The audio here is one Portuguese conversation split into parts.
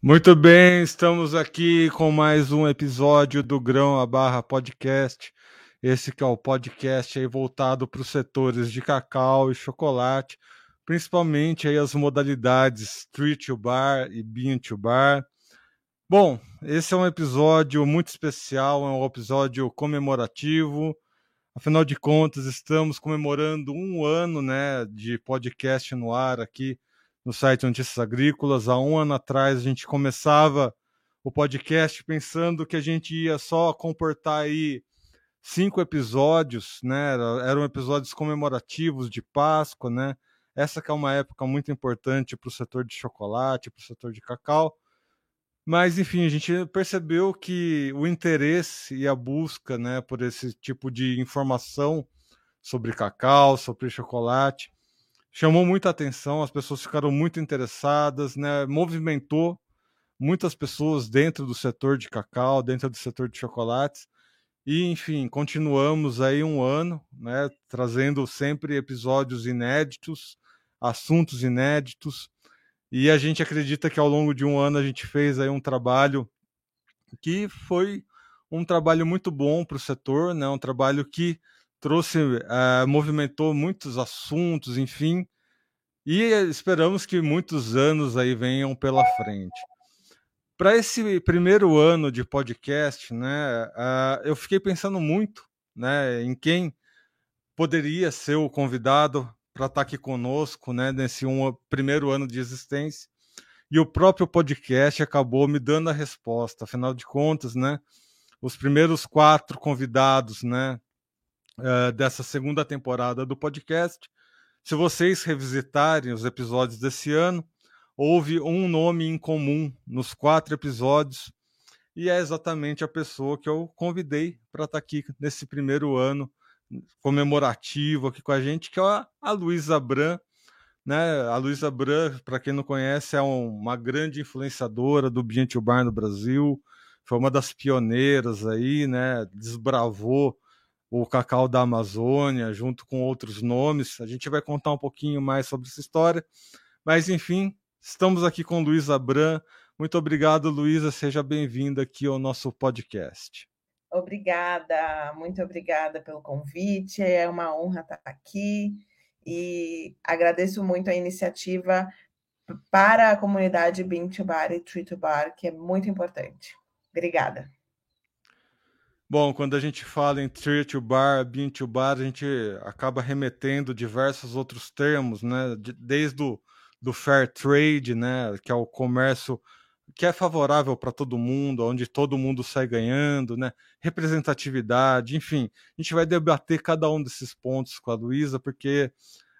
Muito bem, estamos aqui com mais um episódio do Grão a Barra Podcast. Esse que é o podcast aí voltado para os setores de cacau e chocolate, principalmente aí as modalidades Street to Bar e Bean to Bar. Bom, esse é um episódio muito especial, é um episódio comemorativo. Afinal de contas, estamos comemorando um ano né, de podcast no ar aqui no site Notícias Agrícolas. Há um ano atrás a gente começava o podcast pensando que a gente ia só comportar aí cinco episódios, né? Eram episódios comemorativos de Páscoa, né? Essa que é uma época muito importante para o setor de chocolate, para o setor de cacau. Mas, enfim, a gente percebeu que o interesse e a busca né, por esse tipo de informação sobre cacau, sobre chocolate, chamou muita atenção, as pessoas ficaram muito interessadas, né, movimentou muitas pessoas dentro do setor de cacau, dentro do setor de chocolates. E, enfim, continuamos aí um ano, né, trazendo sempre episódios inéditos, assuntos inéditos, e a gente acredita que ao longo de um ano a gente fez aí um trabalho que foi um trabalho muito bom para o setor, né? um trabalho que trouxe, uh, movimentou muitos assuntos, enfim, e esperamos que muitos anos aí venham pela frente. Para esse primeiro ano de podcast, né, uh, eu fiquei pensando muito né, em quem poderia ser o convidado para estar tá aqui conosco, né, nesse um, primeiro ano de existência. E o próprio podcast acabou me dando a resposta. Afinal de contas, né, os primeiros quatro convidados, né, uh, dessa segunda temporada do podcast, se vocês revisitarem os episódios desse ano, houve um nome em comum nos quatro episódios e é exatamente a pessoa que eu convidei para estar tá aqui nesse primeiro ano comemorativo aqui com a gente, que é a, Luísa Bran. Né? A Luísa Bran, para quem não conhece, é um, uma grande influenciadora do ambiente bar no Brasil, foi uma das pioneiras aí, né? desbravou o cacau da Amazônia, junto com outros nomes. A gente vai contar um pouquinho mais sobre essa história. Mas, enfim, estamos aqui com Luísa Bran. Muito obrigado, Luísa. Seja bem-vinda aqui ao nosso podcast. Obrigada, muito obrigada pelo convite. É uma honra estar aqui e agradeço muito a iniciativa para a comunidade Bean to Bar e Tree to Bar, que é muito importante. Obrigada. Bom, quando a gente fala em Tree to Bar, Bean to Bar, a gente acaba remetendo diversos outros termos, né? Desde o do fair trade, né, que é o comércio que é favorável para todo mundo, onde todo mundo sai ganhando, né? Representatividade, enfim, a gente vai debater cada um desses pontos com a Luísa, porque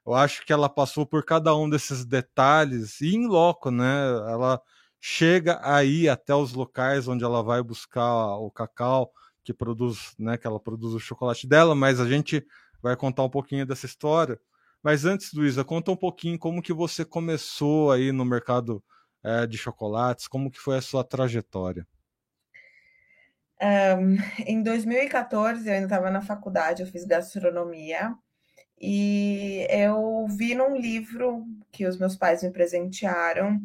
eu acho que ela passou por cada um desses detalhes e em loco, né? Ela chega aí até os locais onde ela vai buscar o cacau que produz, né? Que ela produz o chocolate dela, mas a gente vai contar um pouquinho dessa história. Mas antes, Luísa, conta um pouquinho como que você começou aí no mercado é, de chocolates? Como que foi a sua trajetória? Um, em 2014, eu ainda estava na faculdade, eu fiz gastronomia e eu vi num livro que os meus pais me presentearam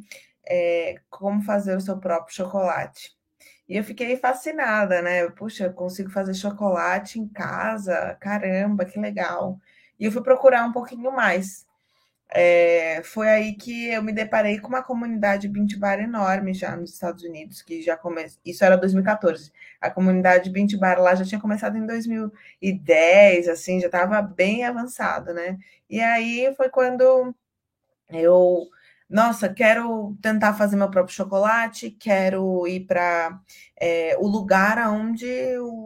é, como fazer o seu próprio chocolate. E eu fiquei fascinada, né? Puxa, eu consigo fazer chocolate em casa, caramba, que legal. E eu fui procurar um pouquinho mais. É, foi aí que eu me deparei com uma comunidade Bint Bar enorme já nos Estados Unidos, que já começou. Isso era 2014. A comunidade Bint Bar lá já tinha começado em 2010, assim, já estava bem avançado, né? E aí foi quando eu, nossa, quero tentar fazer meu próprio chocolate, quero ir para é, o lugar onde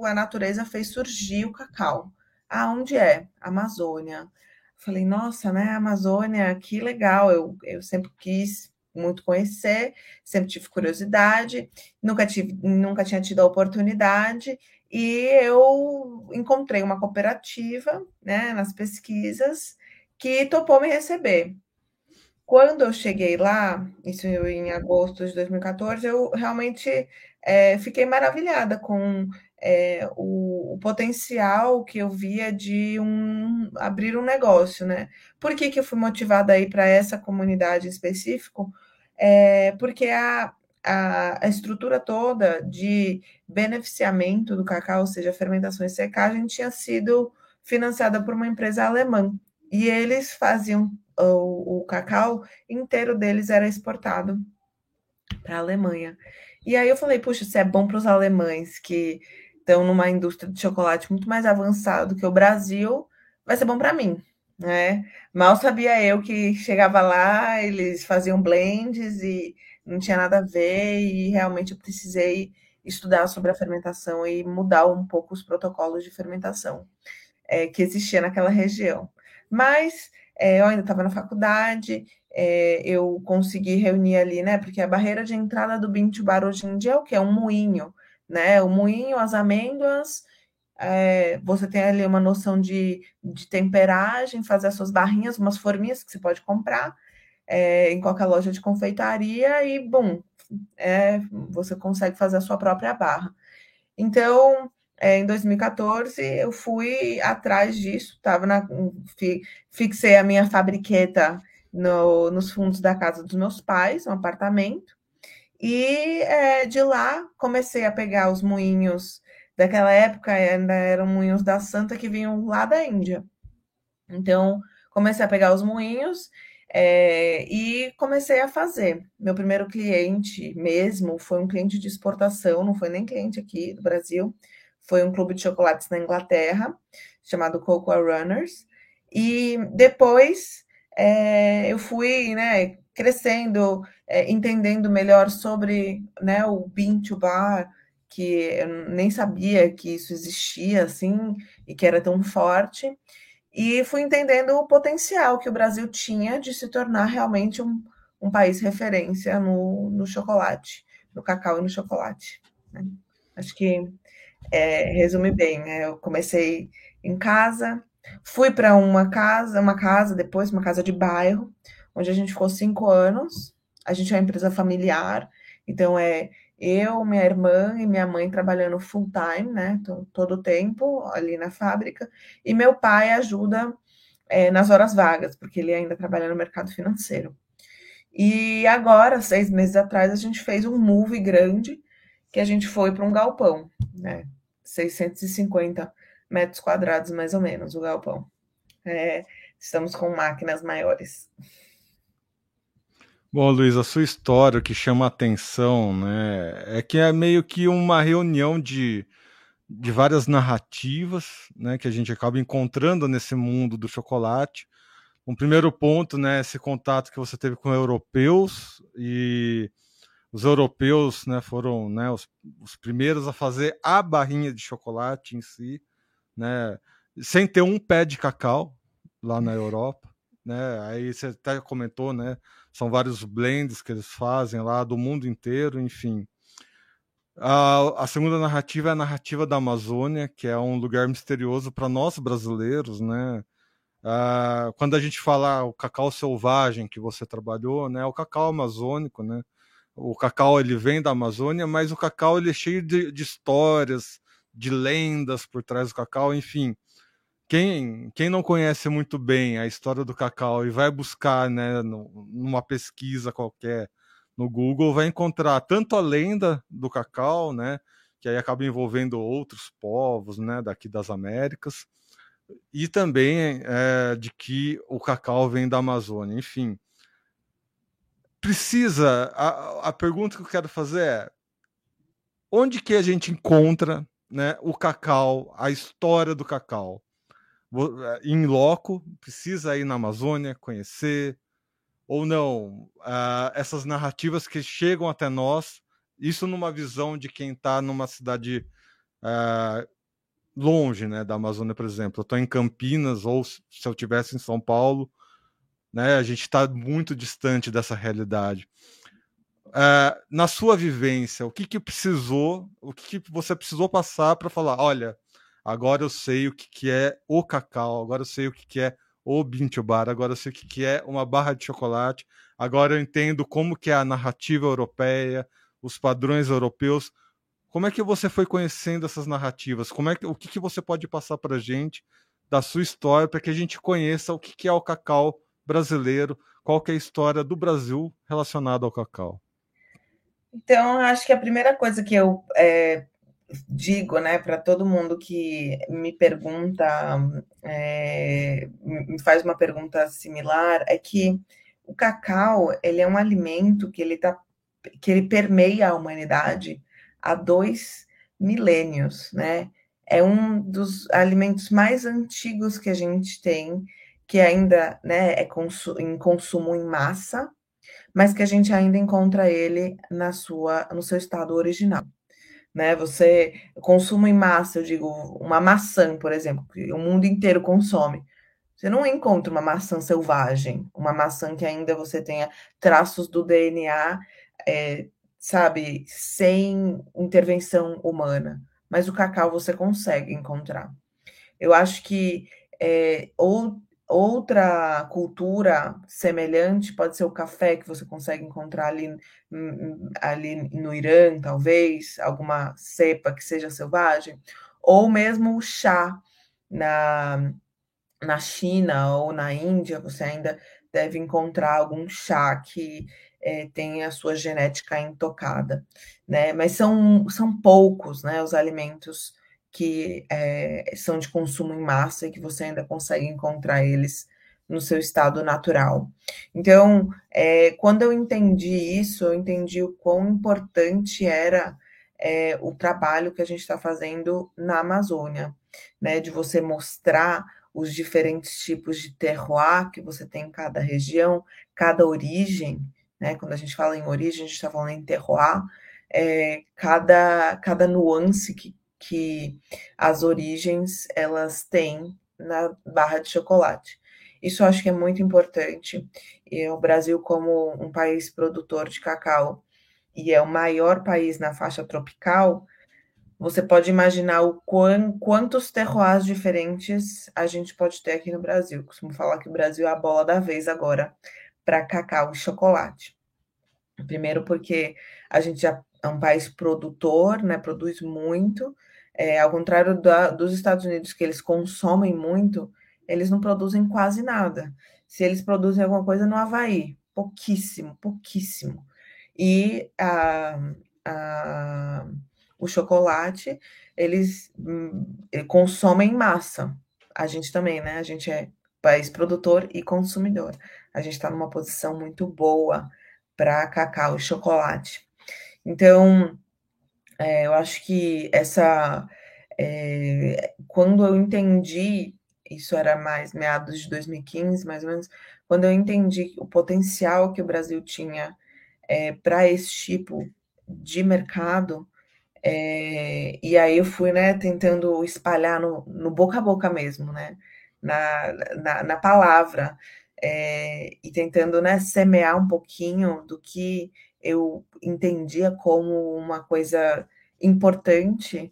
a natureza fez surgir o cacau. Aonde é? Amazônia. Falei, nossa, né, Amazônia, que legal. Eu, eu sempre quis muito conhecer, sempre tive curiosidade, nunca, tive, nunca tinha tido a oportunidade, e eu encontrei uma cooperativa né, nas pesquisas que topou me receber. Quando eu cheguei lá, isso em agosto de 2014, eu realmente é, fiquei maravilhada com é, o, o, potencial que eu via de um, abrir um negócio, né? Por que, que eu fui motivada aí para essa comunidade em específico? É, porque a, a, a, estrutura toda de beneficiamento do cacau, ou seja, fermentação e secagem, tinha sido financiada por uma empresa alemã. E eles faziam o, o cacau inteiro deles era exportado para a Alemanha. E aí eu falei, puxa, isso é bom para os alemães que estão numa indústria de chocolate muito mais avançada que o Brasil, vai ser bom para mim, né? Mal sabia eu que chegava lá, eles faziam blends e não tinha nada a ver, e realmente eu precisei estudar sobre a fermentação e mudar um pouco os protocolos de fermentação é, que existia naquela região. Mas é, eu ainda estava na faculdade, é, eu consegui reunir ali, né? Porque a barreira de entrada do Bintubar hoje em dia é o que? É um moinho, né? O moinho, as amêndoas, é, você tem ali uma noção de, de temperagem, fazer as suas barrinhas, umas forminhas que você pode comprar é, em qualquer loja de confeitaria e, bom, é, você consegue fazer a sua própria barra. Então, é, em 2014, eu fui atrás disso, estava na, fixei a minha fabriqueta no, nos fundos da casa dos meus pais, um apartamento, e é, de lá comecei a pegar os moinhos daquela época, ainda eram moinhos da Santa que vinham lá da Índia. Então, comecei a pegar os moinhos é, e comecei a fazer. Meu primeiro cliente mesmo foi um cliente de exportação, não foi nem cliente aqui do Brasil foi um clube de chocolates na Inglaterra, chamado Cocoa Runners. E depois é, eu fui né, crescendo, é, entendendo melhor sobre né, o Bean to Bar, que eu nem sabia que isso existia assim e que era tão forte. E fui entendendo o potencial que o Brasil tinha de se tornar realmente um, um país referência no, no chocolate, no cacau e no chocolate. Né? Acho que é, resume bem, né? Eu comecei em casa, fui para uma casa, uma casa depois, uma casa de bairro, onde a gente ficou cinco anos. A gente é uma empresa familiar, então é eu, minha irmã e minha mãe trabalhando full time, né? Todo o tempo ali na fábrica, e meu pai ajuda é, nas horas vagas, porque ele ainda trabalha no mercado financeiro. E agora, seis meses atrás, a gente fez um move grande que a gente foi para um galpão, né? 650 metros quadrados, mais ou menos, o galpão. É, estamos com máquinas maiores. Bom, Luiz, a sua história que chama a atenção, né, é que é meio que uma reunião de, de várias narrativas, né, que a gente acaba encontrando nesse mundo do chocolate. Um primeiro ponto, né, esse contato que você teve com europeus e os europeus né, foram né, os, os, primeiros a fazer a barrinha de chocolate em si, né, sem ter um pé de cacau lá na Europa. Né, aí você até comentou, né, são vários blends que eles fazem lá do mundo inteiro, enfim. A, a segunda narrativa é a narrativa da Amazônia, que é um lugar misterioso para nós brasileiros, né? Quando a gente fala o cacau selvagem que você trabalhou, né? O cacau amazônico, né? O cacau ele vem da Amazônia, mas o cacau ele é cheio de, de histórias, de lendas por trás do cacau, enfim. Quem, quem não conhece muito bem a história do cacau e vai buscar né, numa pesquisa qualquer no Google, vai encontrar tanto a lenda do cacau, né, que aí acaba envolvendo outros povos né, daqui das Américas, e também é, de que o cacau vem da Amazônia. Enfim, precisa. A, a pergunta que eu quero fazer é: onde que a gente encontra né, o cacau, a história do cacau? Em loco, precisa ir na Amazônia conhecer, ou não? Uh, essas narrativas que chegam até nós, isso numa visão de quem está numa cidade uh, longe né, da Amazônia, por exemplo. Eu estou em Campinas, ou se eu estivesse em São Paulo, né? A gente está muito distante dessa realidade. Uh, na sua vivência, o que, que precisou, o que, que você precisou passar para falar, olha, agora eu sei o que, que é o cacau, agora eu sei o que, que é o bintubar, agora eu sei o que, que é uma barra de chocolate, agora eu entendo como que é a narrativa europeia, os padrões europeus. Como é que você foi conhecendo essas narrativas? Como é que, o que, que você pode passar para gente da sua história para que a gente conheça o que, que é o cacau brasileiro, qual que é a história do Brasil relacionada ao cacau? Então, acho que a primeira coisa que eu é, digo, né, para todo mundo que me pergunta, é, me faz uma pergunta similar, é que o cacau, ele é um alimento que ele tá, que ele permeia a humanidade há dois milênios, né? É um dos alimentos mais antigos que a gente tem, que ainda, né, é consu em consumo em massa, mas que a gente ainda encontra ele na sua, no seu estado original. Né? Você consumo em massa, eu digo, uma maçã, por exemplo, que o mundo inteiro consome. Você não encontra uma maçã selvagem, uma maçã que ainda você tenha traços do DNA, é, sabe, sem intervenção humana. Mas o cacau você consegue encontrar. Eu acho que é, ou Outra cultura semelhante pode ser o café, que você consegue encontrar ali, hum, ali no Irã, talvez, alguma cepa que seja selvagem, ou mesmo o chá na, na China ou na Índia, você ainda deve encontrar algum chá que é, tem a sua genética intocada, né? Mas são, são poucos, né, os alimentos que é, são de consumo em massa e que você ainda consegue encontrar eles no seu estado natural. Então, é, quando eu entendi isso, eu entendi o quão importante era é, o trabalho que a gente está fazendo na Amazônia, né? De você mostrar os diferentes tipos de terroir que você tem em cada região, cada origem, né? Quando a gente fala em origem, a gente está falando em terroir, é, cada, cada nuance que, que as origens elas têm na barra de chocolate. Isso eu acho que é muito importante. E o Brasil, como um país produtor de cacau e é o maior país na faixa tropical, você pode imaginar o quão, quantos terroirs diferentes a gente pode ter aqui no Brasil. Costumo falar que o Brasil é a bola da vez agora para cacau e chocolate. Primeiro porque a gente já é um país produtor, né? Produz muito, é, ao contrário da, dos Estados Unidos, que eles consomem muito, eles não produzem quase nada. Se eles produzem alguma coisa no Havaí, pouquíssimo, pouquíssimo. E a, a, o chocolate, eles hum, consomem em massa. A gente também, né? A gente é país produtor e consumidor. A gente está numa posição muito boa para cacau e chocolate. Então, é, eu acho que essa. É, quando eu entendi, isso era mais meados de 2015, mais ou menos, quando eu entendi o potencial que o Brasil tinha é, para esse tipo de mercado, é, e aí eu fui né, tentando espalhar no, no boca a boca mesmo, né, na, na, na palavra, é, e tentando né, semear um pouquinho do que eu entendia como uma coisa importante.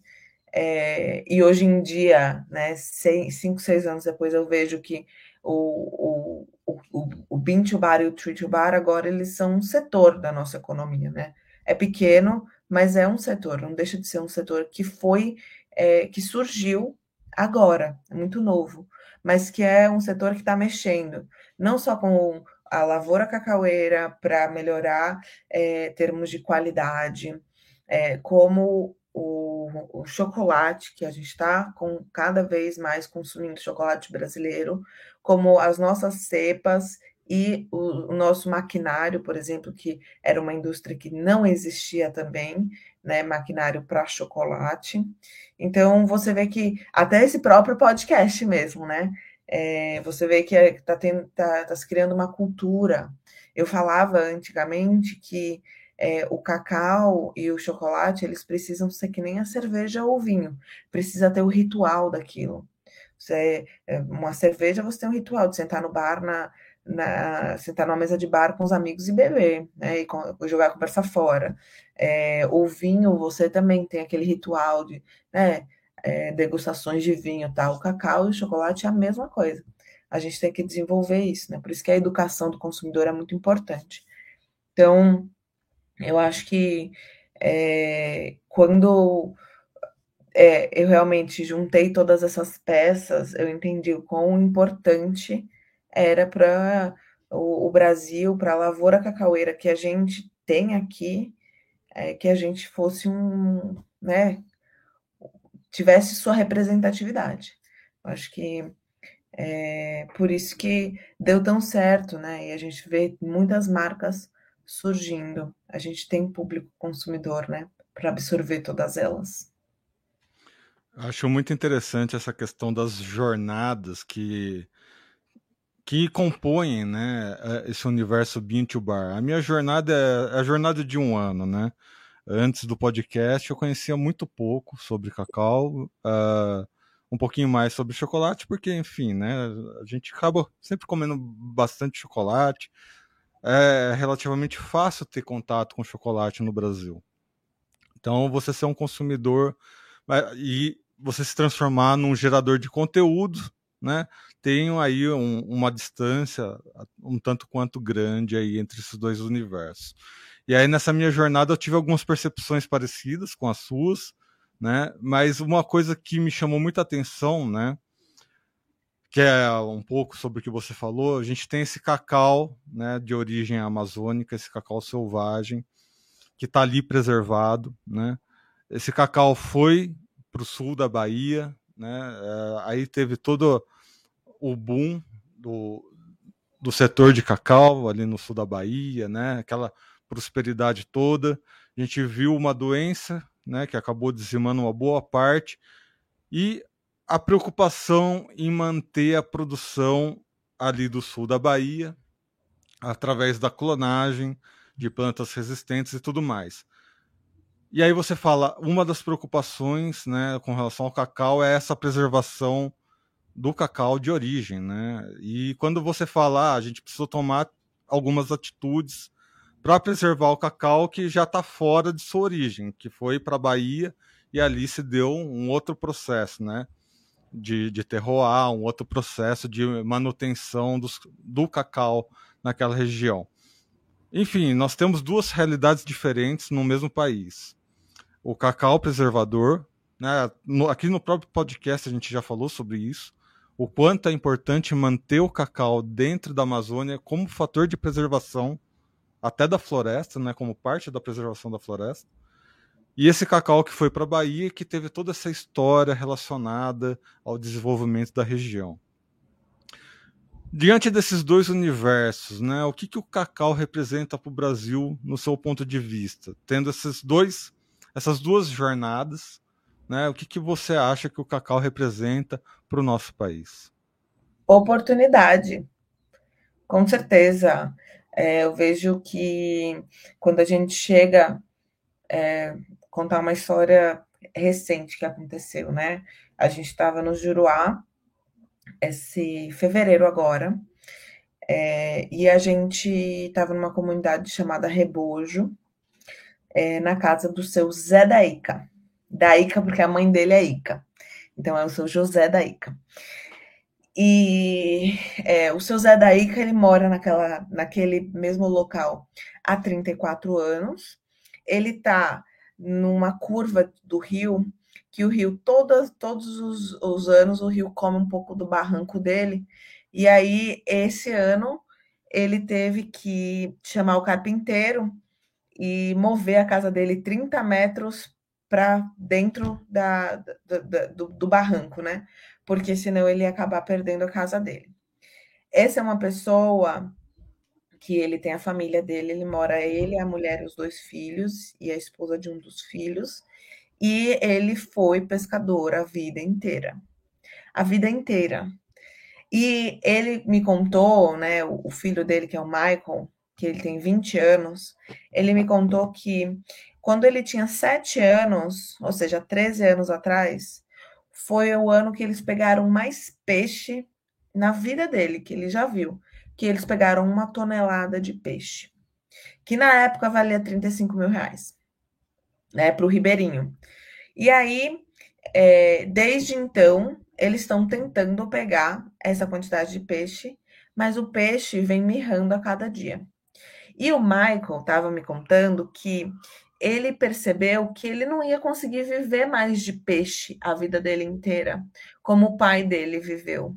É, e hoje em dia, né, seis, cinco, seis anos depois, eu vejo que o, o, o, o to bar e o Tree to bar agora eles são um setor da nossa economia, né? É pequeno, mas é um setor, não deixa de ser um setor que foi, é, que surgiu agora, é muito novo, mas que é um setor que está mexendo, não só com a lavoura cacaueira para melhorar é, termos de qualidade, é, como o, o, chocolate, que a gente está cada vez mais consumindo chocolate brasileiro, como as nossas cepas e o, o, nosso maquinário, por exemplo, que era uma indústria que não existia também, né, maquinário para chocolate. Então você vê que até esse próprio podcast mesmo, né, é, você vê que está é, tá, tá se criando uma cultura. Eu falava antigamente que é, o cacau e o chocolate eles precisam ser que nem a cerveja ou o vinho, precisa ter o ritual daquilo. Você, é, uma cerveja você tem um ritual de sentar no bar na, na, sentar numa mesa de bar com os amigos e beber, né? E jogar a conversa fora. É, o vinho, você também tem aquele ritual de, né? É, degustações de vinho, tá? O cacau e o chocolate é a mesma coisa. A gente tem que desenvolver isso, né? Por isso que a educação do consumidor é muito importante. Então, eu acho que é, quando é, eu realmente juntei todas essas peças, eu entendi o quão importante era para o, o, Brasil, para a lavoura cacaueira que a gente tem aqui, é, que a gente fosse um, né, tivesse sua representatividade. Eu acho que é por isso que deu tão certo, né? E a gente vê muitas marcas surgindo. A gente tem público consumidor, né? Para absorver todas elas. Acho muito interessante essa questão das jornadas que que compõem, né, é, esse universo Bean to Bar. A minha jornada é, é a jornada de um ano, né? Antes do podcast, eu conhecia muito pouco sobre cacau, uh, um pouquinho mais sobre chocolate, porque, enfim, né, a gente acaba sempre comendo bastante chocolate. É relativamente fácil ter contato com chocolate no Brasil. Então, você ser um consumidor e você se transformar num gerador de conteúdo, né? Tem aí um, uma distância um tanto quanto grande aí entre esses dois universos. E aí nessa minha jornada eu tive algumas percepções parecidas com as suas, né? Mas uma coisa que me chamou muita atenção, né? Que é um pouco sobre o que você falou, a gente tem esse cacau, né, de origem amazônica, esse cacau selvagem, que está ali preservado, né? Esse cacau foi para o sul da Bahia, né? É, aí teve todo o boom do, do setor de cacau ali no sul da Bahia, né? Aquela prosperidade toda. A gente viu uma doença, né? Que acabou dizimando uma boa parte e a preocupação em manter a produção ali do sul da Bahia através da clonagem de plantas resistentes e tudo mais. E aí você fala, uma das preocupações, né, com relação ao cacau é essa preservação do cacau de origem, né? E quando você fala, ah, a gente precisa tomar algumas atitudes para preservar o cacau que já está fora de sua origem, que foi para a Bahia e ali se deu um outro processo, né? De, de terroir, um outro processo de manutenção dos, do cacau naquela região. Enfim, nós temos duas realidades diferentes no mesmo país o cacau preservador. Né? No, aqui no próprio podcast a gente já falou sobre isso. O quanto é importante manter o cacau dentro da Amazônia como fator de preservação até da floresta, né? como parte da preservação da floresta. E esse cacau que foi para a Bahia, que teve toda essa história relacionada ao desenvolvimento da região. Diante desses dois universos, né, o que, que o cacau representa para o Brasil no seu ponto de vista? Tendo esses dois essas duas jornadas, né? O que, que você acha que o cacau representa para o nosso país? Oportunidade, com certeza. É, eu vejo que quando a gente chega é, contar uma história recente que aconteceu, né? A gente estava no Juruá esse fevereiro agora, é, e a gente estava numa comunidade chamada Rebojo, é, na casa do seu Zé da Ica. Da Ica, porque a mãe dele é Ica. Então, é o seu José da Ica. E é, o seu Zé da Ica, ele mora naquela, naquele mesmo local há 34 anos. Ele está numa curva do rio, que o rio, todas, todos os, os anos, o rio come um pouco do barranco dele. E aí, esse ano, ele teve que chamar o carpinteiro e mover a casa dele 30 metros para dentro da, da, da do, do, barranco, né? Porque senão ele ia acabar perdendo a casa dele. Essa é uma pessoa que ele tem a família dele, ele mora ele, a mulher, os dois filhos e a esposa de um dos filhos, e ele foi pescador a vida inteira. A vida inteira. E ele me contou, né, o filho dele, que é o Michael, que ele tem 20 anos, ele me contou que quando ele tinha 7 anos, ou seja, 13 anos atrás, foi o ano que eles pegaram mais peixe na vida dele, que ele já viu, que eles pegaram uma tonelada de peixe, que na época valia 35 mil reais, né, para o Ribeirinho. E aí, é, desde então, eles estão tentando pegar essa quantidade de peixe, mas o peixe vem mirrando a cada dia. E o Michael estava me contando que ele percebeu que ele não ia conseguir viver mais de peixe a vida dele inteira, como o pai dele viveu.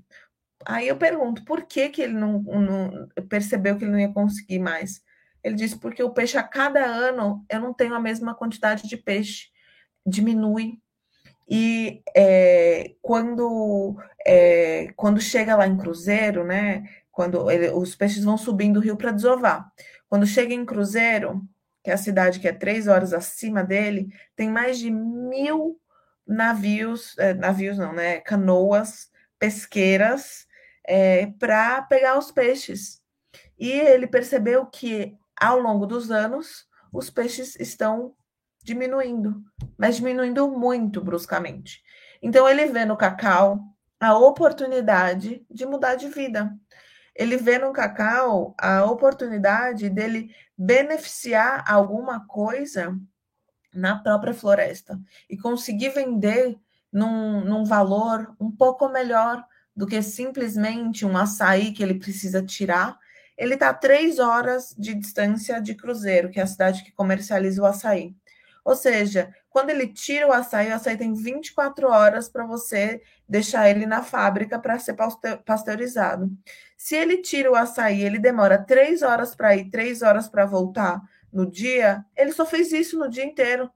Aí eu pergunto, por que, que ele não, não percebeu que ele não ia conseguir mais? Ele disse: porque o peixe a cada ano eu não tenho a mesma quantidade de peixe, diminui. E é, quando, é, quando chega lá em Cruzeiro, né? Quando ele, os peixes vão subindo o rio para desovar. Quando chega em Cruzeiro, que é a cidade que é três horas acima dele, tem mais de mil navios, é, navios não, né? Canoas pesqueiras é, para pegar os peixes. E ele percebeu que ao longo dos anos os peixes estão diminuindo, mas diminuindo muito bruscamente. Então ele vê no cacau a oportunidade de mudar de vida. Ele vê no cacau a oportunidade dele beneficiar alguma coisa na própria floresta e conseguir vender num, num valor um pouco melhor do que simplesmente um açaí que ele precisa tirar. Ele está a três horas de distância de Cruzeiro, que é a cidade que comercializa o açaí. Ou seja, quando ele tira o açaí, o açaí tem 24 horas para você deixar ele na fábrica para ser pasteurizado. Se ele tira o açaí, ele demora três horas para ir, três horas para voltar no dia, ele só fez isso no dia inteiro.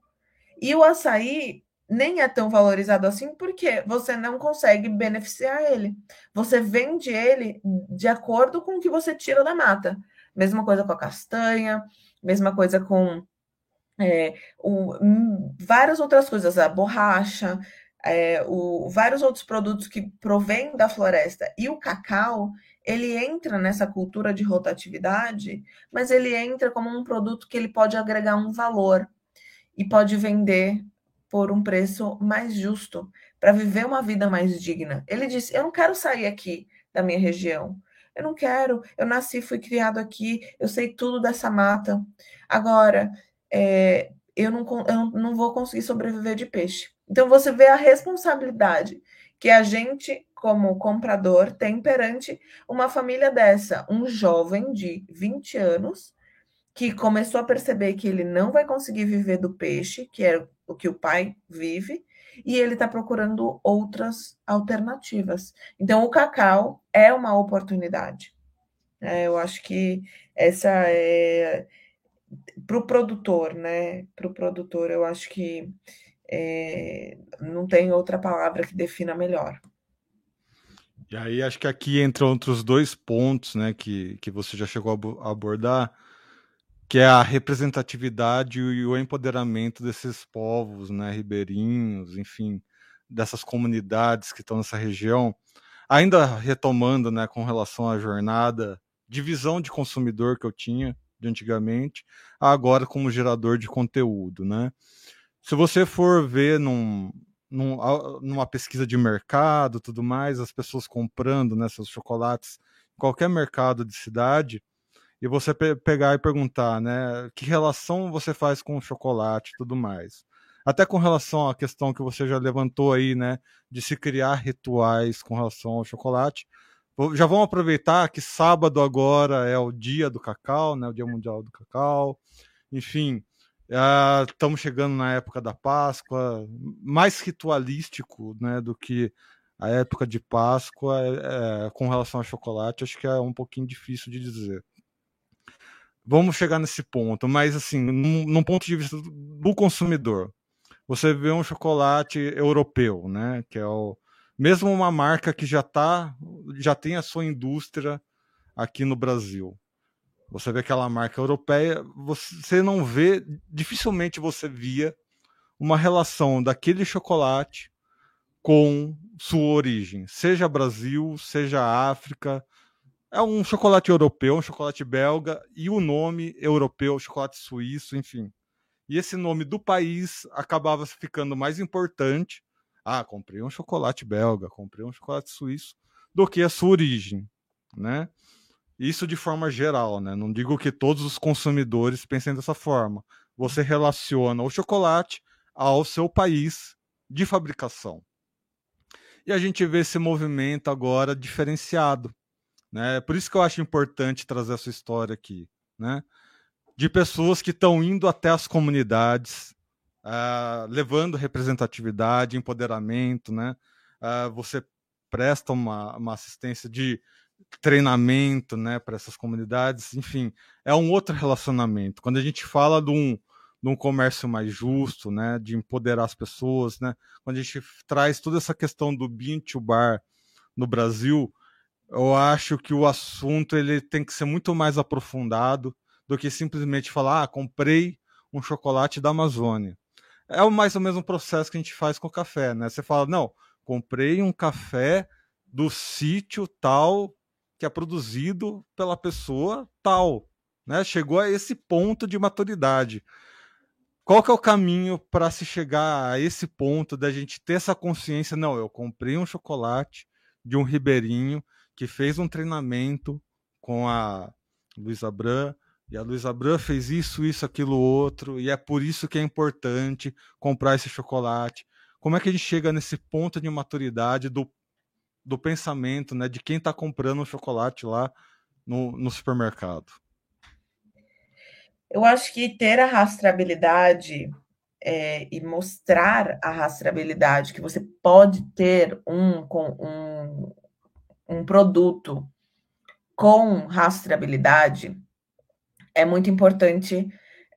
E o açaí, nem é tão valorizado assim porque você não consegue beneficiar ele. Você vende ele de acordo com o que você tira da mata. Mesma coisa com a castanha, mesma coisa com é, o, várias outras coisas, a borracha, é, o, vários outros produtos que provêm da floresta. E o cacau, ele entra nessa cultura de rotatividade, mas ele entra como um produto que ele pode agregar um valor e pode vender por um preço mais justo, para viver uma vida mais digna. Ele disse: Eu não quero sair aqui da minha região. Eu não quero. Eu nasci, fui criado aqui, eu sei tudo dessa mata. Agora, é, eu, não, eu não vou conseguir sobreviver de peixe. Então, você vê a responsabilidade que a gente, como comprador, tem perante uma família dessa. Um jovem de 20 anos que começou a perceber que ele não vai conseguir viver do peixe, que é o que o pai vive, e ele está procurando outras alternativas. Então, o cacau é uma oportunidade. É, eu acho que essa é para o produtor, né? Para o produtor, eu acho que é, não tem outra palavra que defina melhor. E aí, acho que aqui entram outros dois pontos, né, que, que você já chegou a abordar, que é a representatividade e o empoderamento desses povos, né, ribeirinhos, enfim, dessas comunidades que estão nessa região, ainda retomando, né, com relação à jornada de visão de consumidor que eu tinha de antigamente, agora como gerador de conteúdo, né? Se você for ver num, num, numa pesquisa de mercado, tudo mais, as pessoas comprando né, seus chocolates em qualquer mercado de cidade, e você pe pegar e perguntar, né, que relação você faz com o chocolate e tudo mais. Até com relação à questão que você já levantou aí, né, de se criar rituais com relação ao chocolate. Já vamos aproveitar que sábado agora é o dia do cacau, né, o dia mundial do cacau. Enfim, estamos uh, chegando na época da Páscoa, mais ritualístico, né, do que a época de Páscoa é, é, com relação ao chocolate, acho que é um pouquinho difícil de dizer. Vamos chegar nesse ponto, mas assim, num, num, ponto de vista do consumidor, você vê um chocolate europeu, né, que é o mesmo uma marca que já tá, já tem a sua indústria aqui no Brasil. Você vê aquela marca europeia, você não vê, dificilmente você via uma relação daquele chocolate com sua origem, seja Brasil, seja África, é um chocolate europeu, um chocolate belga e o nome europeu, chocolate suíço, enfim. E esse nome do país acabava ficando mais importante. Ah, comprei um chocolate belga, comprei um chocolate suíço, do que a sua origem, né? Isso de forma geral, né? Não digo que todos os consumidores pensem dessa forma. Você relaciona o chocolate ao seu país de fabricação. E a gente vê esse movimento agora diferenciado né? Por isso que eu acho importante trazer essa história aqui, né? De pessoas que estão indo até as comunidades, uh, levando representatividade, empoderamento, né? Uh, você presta uma, uma assistência de treinamento, né, para essas comunidades, enfim, é um outro relacionamento. Quando a gente fala de um, de um comércio mais justo, né, de empoderar as pessoas, né, quando a gente traz toda essa questão do bean to bar no Brasil, eu acho que o assunto ele tem que ser muito mais aprofundado do que simplesmente falar, ah, comprei um chocolate da Amazônia. É mais ou menos um processo que a gente faz com o café, né? Você fala, não, comprei um café do sítio tal que é produzido pela pessoa tal, né? Chegou a esse ponto de maturidade. Qual que é o caminho para se chegar a esse ponto da gente ter essa consciência? Não, eu comprei um chocolate de um ribeirinho que fez um treinamento com a Luísa Bran, e a Luísa Bran fez isso, isso, aquilo, outro, e é por isso que é importante comprar esse chocolate. Como é que a gente chega nesse ponto de maturidade do, do pensamento, né, de quem está comprando o chocolate lá no, no supermercado? Eu acho que ter a rastreabilidade é, e mostrar a rastreabilidade que você pode ter um, um, um produto com rastreabilidade é muito importante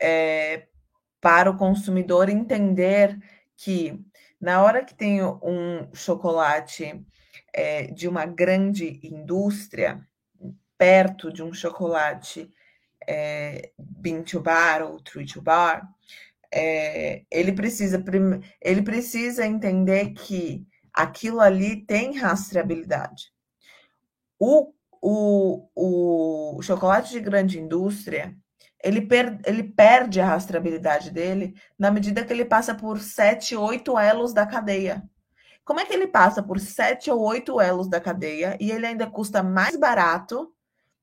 é, para o consumidor entender que na hora que tem um chocolate é, de uma grande indústria perto de um chocolate é, bean to bar ou tree to bar, é, ele precisa ele precisa entender que aquilo ali tem rastreabilidade. O o, o chocolate de grande indústria, ele, per, ele perde a rastreabilidade dele na medida que ele passa por sete, oito elos da cadeia. Como é que ele passa por sete ou oito elos da cadeia e ele ainda custa mais barato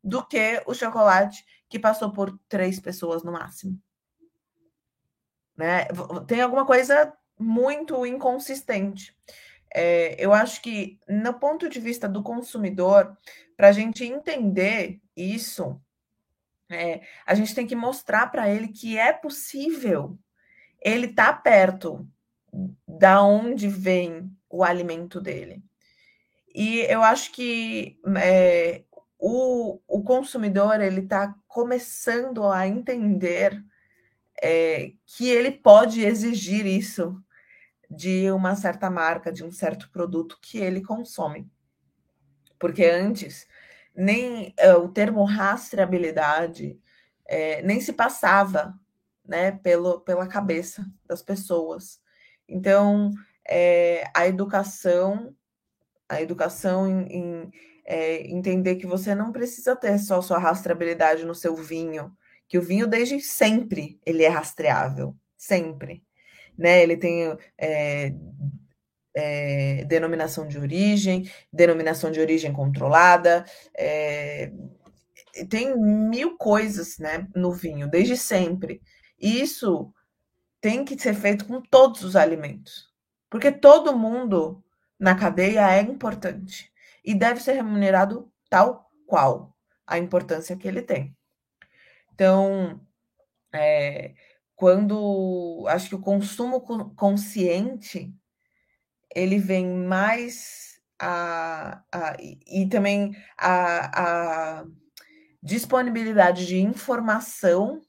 do que o chocolate que passou por três pessoas no máximo? Né? Tem alguma coisa muito inconsistente. É, eu acho que, no ponto de vista do consumidor, para a gente entender isso, é, a gente tem que mostrar para ele que é possível ele tá perto da onde vem o alimento dele. E eu acho que é, o, o consumidor ele está começando a entender é, que ele pode exigir isso de uma certa marca, de um certo produto que ele consome. Porque antes, nem é, o termo rastreabilidade é, nem se passava né, pelo, pela cabeça das pessoas. Então, é, a educação, a educação em, em é, entender que você não precisa ter só sua rastreabilidade no seu vinho, que o vinho desde sempre ele é rastreável, sempre né? Ele tem é, é, denominação de origem, denominação de origem controlada, é, tem mil coisas, né, no vinho, desde sempre. E isso tem que ser feito com todos os alimentos, porque todo mundo na cadeia é importante e deve ser remunerado tal qual a importância que ele tem. Então, é, quando acho que o consumo consciente ele vem mais a, a e, também a, a, disponibilidade de informação,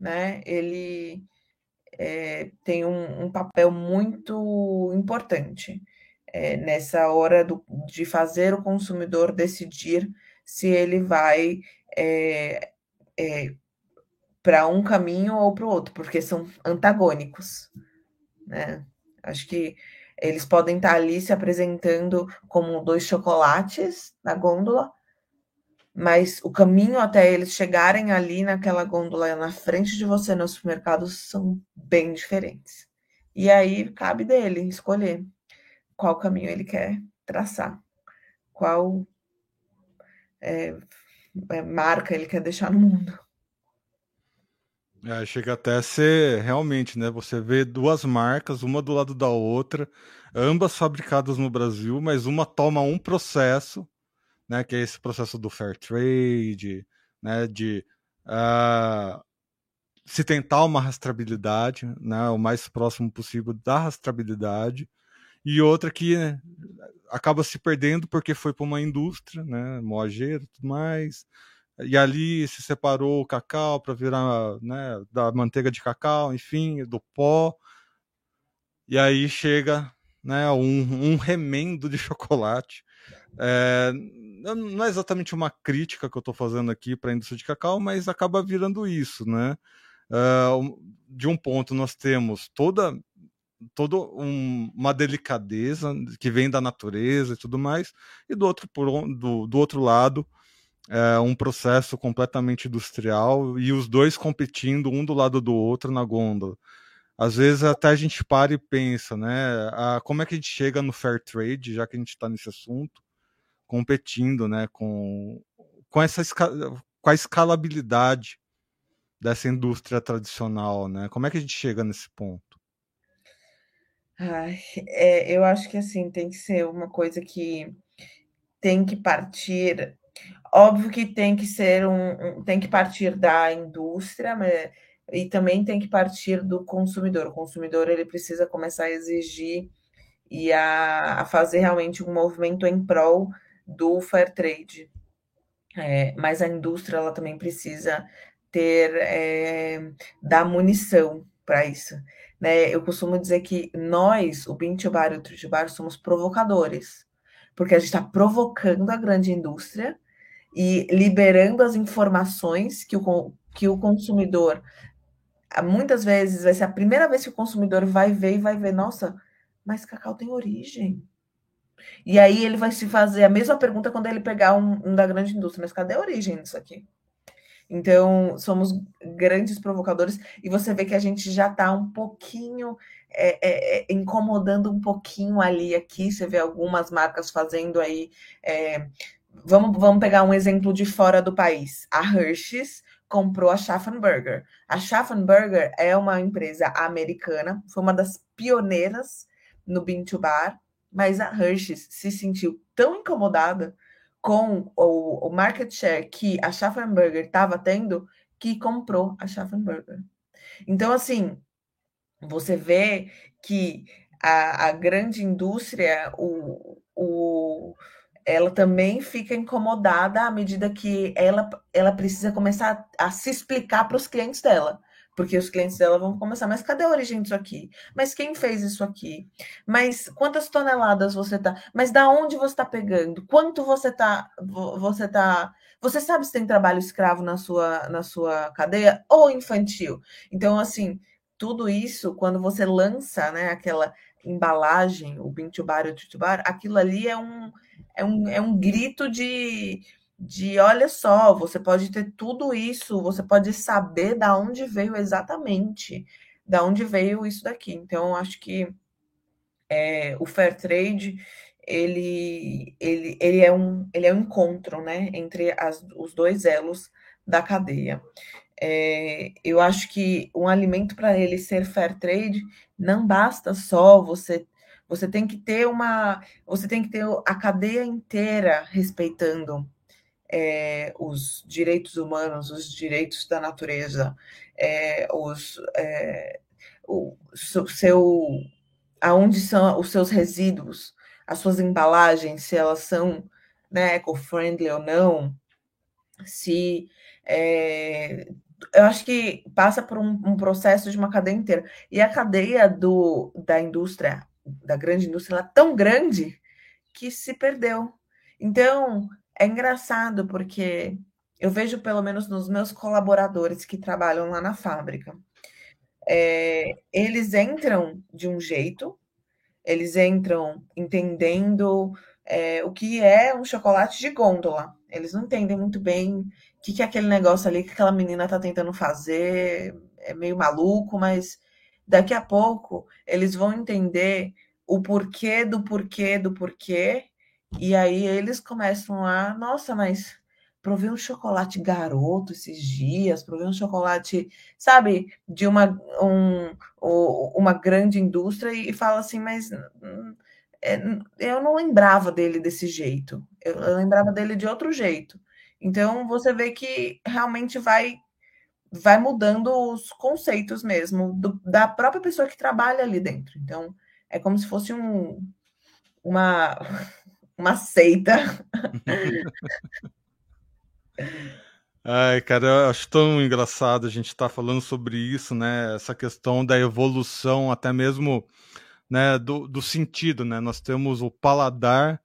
né? Ele é, tem um, um, papel muito importante é, nessa hora do, de fazer o consumidor decidir se ele vai é, para um caminho ou para o outro, porque são antagônicos, né? Acho que eles podem estar ali se apresentando como dois chocolates na gôndola, mas o caminho até eles chegarem ali naquela gôndola na frente de você no supermercado são bem diferentes. E aí cabe dele escolher qual caminho ele quer traçar, qual é, é, marca ele quer deixar no mundo. É, chega até a ser realmente, né? Você vê duas marcas, uma do lado da outra, ambas fabricadas no Brasil, mas uma toma um processo, né? Que é esse processo do fair trade, né? De uh, se tentar uma rastreabilidade, né? O mais próximo possível da rastreabilidade. e outra que né, acaba se perdendo porque foi para uma indústria, né, moageiro tudo mais, e ali se separou o cacau para virar, né, da manteiga de cacau, enfim, do pó, e aí chega, né, um, um remendo de chocolate. É, não é exatamente uma crítica que eu estou fazendo aqui para a indústria de cacau, mas acaba virando isso, né? Uh, de um ponto nós temos toda toda um, uma delicadeza que vem da natureza e tudo mais, e do outro, por, do, do outro lado, é um processo completamente industrial e os dois competindo um do lado do outro na gôndola. Às vezes até a gente para e pensa, né? A, como é que a gente chega no fair trade, já que a gente está nesse assunto, competindo, né? Com, com, essa, com a escalabilidade dessa indústria tradicional, né? Como é que a gente chega nesse ponto? Ai, é, eu acho que assim tem que ser uma coisa que tem que partir. Óbvio que tem que ser um, um tem que partir da indústria, mas, e também tem que partir do consumidor. O consumidor ele precisa começar a exigir e a, a fazer realmente um movimento em prol do fair trade. É, mas a indústria ela também precisa ter é, dar munição para isso. Né? Eu costumo dizer que nós, o Bintubar e o Tritubar, somos provocadores, porque a gente está provocando a grande indústria e liberando as informações que o, que o consumidor muitas vezes vai ser a primeira vez que o consumidor vai ver e vai ver, nossa, mas cacau tem origem. E aí ele vai se fazer a mesma pergunta quando ele pegar um, um da grande indústria, mas cadê a origem disso aqui? Então, somos grandes provocadores e você vê que a gente já está um pouquinho é, é, é, incomodando um pouquinho ali aqui. Você vê algumas marcas fazendo aí. É, vamos, vamos pegar um exemplo de fora do país. A Hershey's comprou a Schaffenberger. A Schaffenberger é uma empresa americana, foi uma das pioneiras no Bean to Bar, mas a Hershey's se sentiu tão incomodada com o, o market share que a Schaffenberger estava tendo, que comprou a Schaffenberger. Então, assim, você vê que a, a grande indústria, o, o, ela também fica incomodada à medida que ela, ela precisa começar a, se explicar para os clientes dela. Porque os clientes dela vão começar, mas cadê a origem disso aqui? Mas quem fez isso aqui? Mas quantas toneladas você tá? Mas da onde você está pegando? Quanto você tá você tá você sabe se tem trabalho escravo na sua na sua cadeia ou infantil? Então assim, tudo isso quando você lança, né, aquela embalagem, o bintubar e o tutubar, aquilo ali é um é um, é um grito de de olha só, você pode ter tudo isso, você pode saber da onde veio exatamente, da onde veio isso daqui. Então, acho que é, o fair trade ele, ele, ele, é um, ele é um encontro né, entre as, os dois elos da cadeia. É, eu acho que um alimento para ele ser fair trade não basta só você você tem que ter uma você tem que ter a cadeia inteira respeitando é, os direitos humanos, os direitos da natureza, é, os, é, o seu, aonde são os seus resíduos, as suas embalagens, se elas são né, eco-friendly ou não, se é, eu acho que passa por um, um, processo de uma cadeia inteira. E a cadeia do, da indústria, da grande indústria, ela é tão grande que se perdeu. Então, é engraçado porque eu vejo, pelo menos nos meus colaboradores que trabalham lá na fábrica, é, eles entram de um jeito, eles entram entendendo é, o que é um chocolate de gôndola. Eles não entendem muito bem o que, que é aquele negócio ali que aquela menina está tentando fazer. É meio maluco, mas daqui a pouco eles vão entender o porquê do porquê do porquê e aí eles começam a, nossa, mas provei um chocolate garoto esses dias, provei um chocolate, sabe, de uma, um, uma grande indústria e, fala assim, mas é, eu não lembrava dele desse jeito, eu, lembrava dele de outro jeito. Então você vê que realmente vai vai mudando os conceitos mesmo do, da própria pessoa que trabalha ali dentro. Então é como se fosse um, uma, uma seita. Ai, cara, eu acho tão engraçado a gente estar tá falando sobre isso, né? Essa questão da evolução, até mesmo né, do, do sentido, né? Nós temos o paladar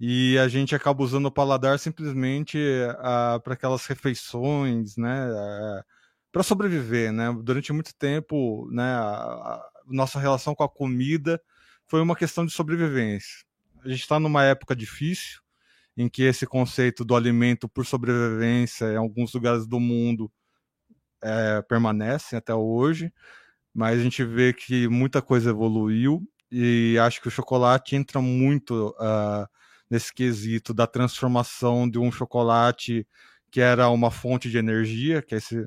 e a gente acaba usando o paladar simplesmente uh, para aquelas refeições, né? Uh, para sobreviver, né? Durante muito tempo, né? A, a nossa relação com a comida foi uma questão de sobrevivência. A gente está numa época difícil em que esse conceito do alimento por sobrevivência em alguns lugares do mundo é, permanece até hoje, mas a gente vê que muita coisa evoluiu e acho que o chocolate entra muito uh, nesse quesito da transformação de um chocolate que era uma fonte de energia, que é esse,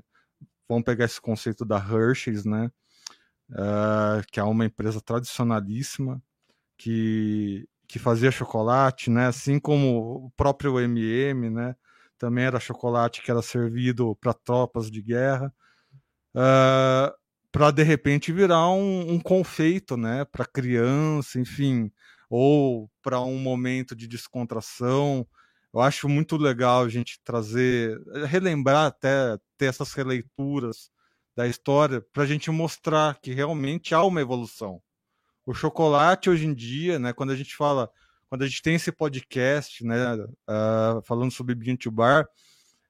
vamos pegar esse conceito da Hershey's, né? Uh, que é uma empresa tradicionalíssima que, que fazia chocolate, né? Assim como o próprio M&M, né? Também era chocolate que era servido para tropas de guerra. Uh, para de repente virar um, um confeito, né, para criança, enfim, ou para um momento de descontração. Eu acho muito legal a gente trazer, relembrar até ter essas releituras da história para a gente mostrar que realmente há uma evolução. O chocolate hoje em dia, né, quando a gente fala, quando a gente tem esse podcast, né, uh, falando sobre Bean to Bar,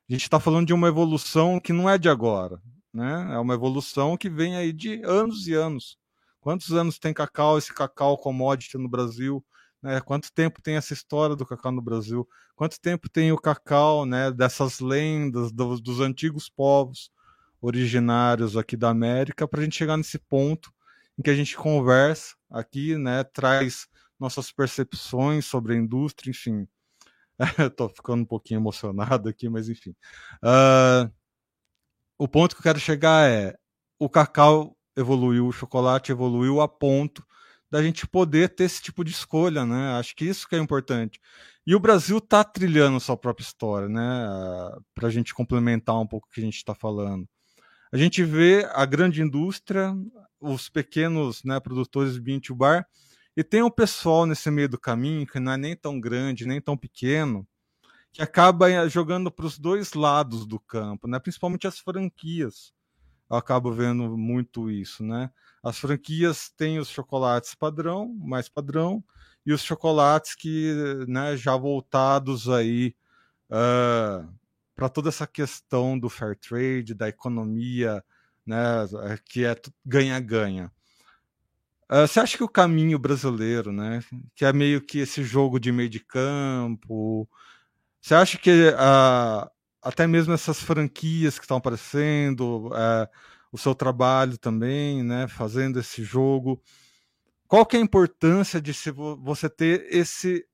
a gente está falando de uma evolução que não é de agora né? É uma evolução que vem aí de anos e anos. Quantos anos tem cacau, esse cacau commodity no Brasil? Né? Quanto tempo tem essa história do cacau no Brasil? Quanto tempo tem o cacau, né? Dessas lendas dos, dos antigos povos originários aqui da América, para a gente chegar nesse ponto em que a gente conversa aqui, né? Traz nossas percepções sobre a indústria, enfim. Estou ficando um pouquinho emocionado aqui, mas enfim. Uh, o ponto que eu quero chegar é: o cacau evoluiu, o chocolate evoluiu a ponto da gente poder ter esse tipo de escolha, né? Acho que isso que é importante. E o Brasil está trilhando sua própria história, né? Para a gente complementar um pouco o que a gente está falando. A gente vê a grande indústria, os pequenos né, produtores de bean to bar, e tem um pessoal nesse meio do caminho que não é nem tão grande, nem tão pequeno, que acaba eh, jogando para os dois lados do campo, né? principalmente as franquias. Acabo vendo muito isso, né? As franquias têm os chocolates padrão, mais padrão, e os chocolates que, né, já voltados aí uh, para toda essa questão do fair trade, da economia, né, que é ganha-ganha. Uh, você acha que o caminho brasileiro, né, que é meio que esse jogo de meio de campo, você acha que uh, até mesmo essas franquias que estão aparecendo, uh, o seu trabalho também, né, fazendo esse jogo, qual que é a importância de se você ter esse,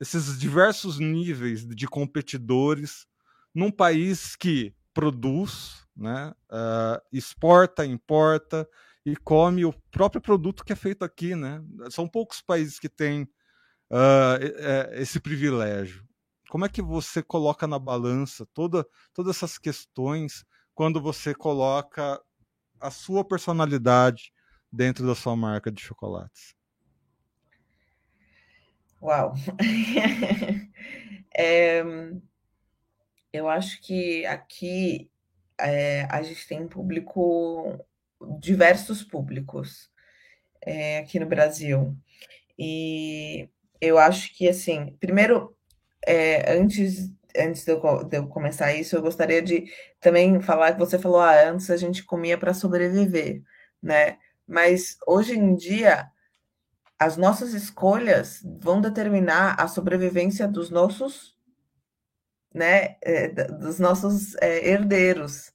esses diversos níveis de competidores num país que produz, né, uh, exporta, importa e come o próprio produto que é feito aqui, né? São poucos países que têm uh, esse privilégio. Como é que você coloca na balança toda, todas essas questões quando você coloca a sua personalidade dentro da sua marca de chocolates? Uau! é, eu acho que aqui é, a gente tem público, diversos públicos é, aqui no Brasil. E eu acho que, assim, primeiro, é, antes, antes de eu, de eu, começar isso, eu gostaria de também falar que você falou, ah, antes a gente comia para sobreviver, né? Mas hoje em dia, as nossas escolhas vão determinar a sobrevivência dos nossos, né, é, dos nossos é, herdeiros.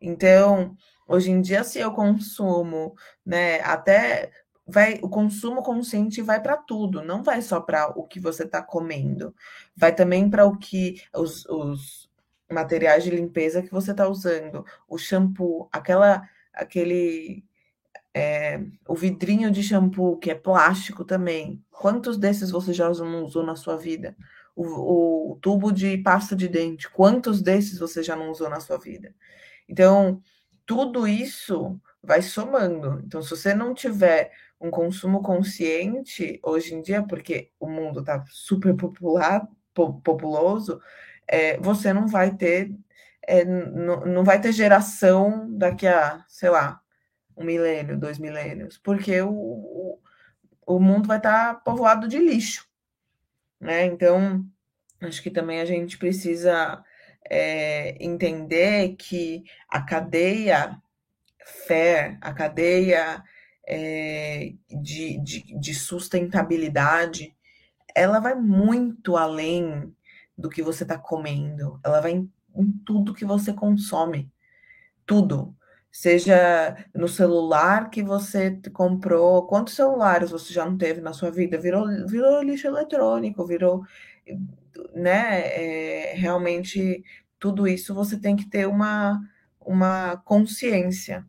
Então, hoje em dia, se eu consumo, né, até vai o consumo consciente vai para tudo, não vai só para o que você está comendo, vai também para o que os, os, materiais de limpeza que você está usando, o shampoo, aquela aquele é, o vidrinho de shampoo que é plástico também. Quantos desses você já não usou na sua vida? O, o tubo de pasta de dente, quantos desses você já não usou na sua vida? Então, tudo isso vai somando. Então, se você não tiver um consumo consciente hoje em dia, porque o mundo está super popular, populoso, é, você não vai ter é, não vai ter geração daqui a, sei lá, um milênio, dois milênios, porque o, o, o mundo vai estar tá povoado de lixo, né? Então, acho que também a gente precisa é, entender que a cadeia fair, a cadeia é, de, de, de sustentabilidade, ela vai muito além do que você está comendo, ela vai em, em tudo que você consome, tudo. Seja no celular que você comprou, quantos celulares você já não teve na sua vida? Virou, virou lixo eletrônico, virou, né? É, realmente tudo isso você tem que ter uma, uma consciência.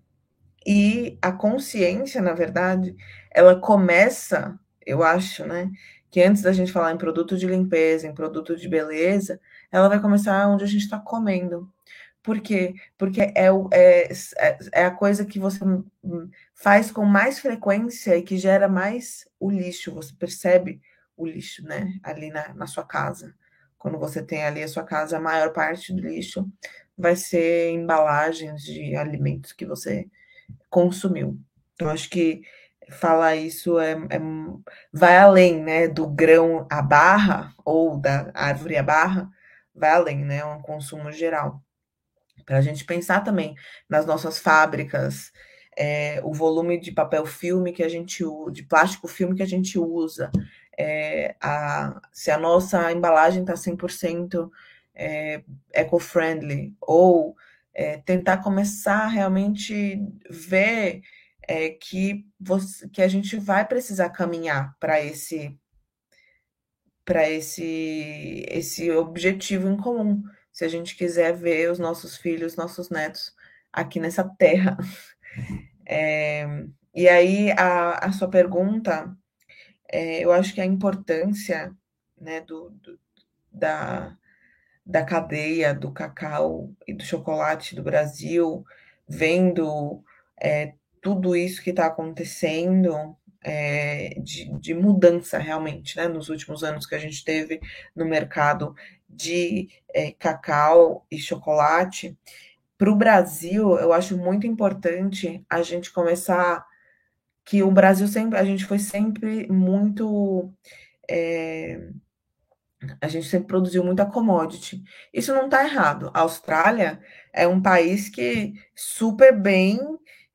E a consciência, na verdade, ela começa, eu acho, né? Que antes da gente falar em produto de limpeza, em produto de beleza, ela vai começar onde a gente está comendo. Por quê? Porque é, é, é, é a coisa que você faz com mais frequência e que gera mais o lixo. Você percebe o lixo, né? Ali na, na sua casa. Quando você tem ali a sua casa, a maior parte do lixo vai ser embalagens de alimentos que você consumiu. Então, acho que falar isso é, é, vai além né, do grão à barra ou da árvore à barra, vai além, né? É um consumo geral. Para a gente pensar também nas nossas fábricas, é, o volume de papel filme que a gente usa, de plástico filme que a gente usa, é, a, se a nossa embalagem está 100% é, eco-friendly, ou é, tentar começar a realmente ver é, que, você, que a gente vai precisar caminhar para esse para esse esse objetivo em comum, se a gente quiser ver os nossos filhos, nossos netos aqui nessa terra. É, e aí a, a sua pergunta, é, eu acho que a importância né, do, do da, da cadeia do cacau e do chocolate do Brasil, vendo é, tudo isso que está acontecendo é, de, de, mudança realmente, né, nos últimos anos que a gente teve no mercado de é, cacau e chocolate. Para o Brasil, eu acho muito importante a gente começar que o Brasil sempre, a gente foi sempre muito é, a gente sempre produziu muita commodity. Isso não está errado. A Austrália é um país que super bem,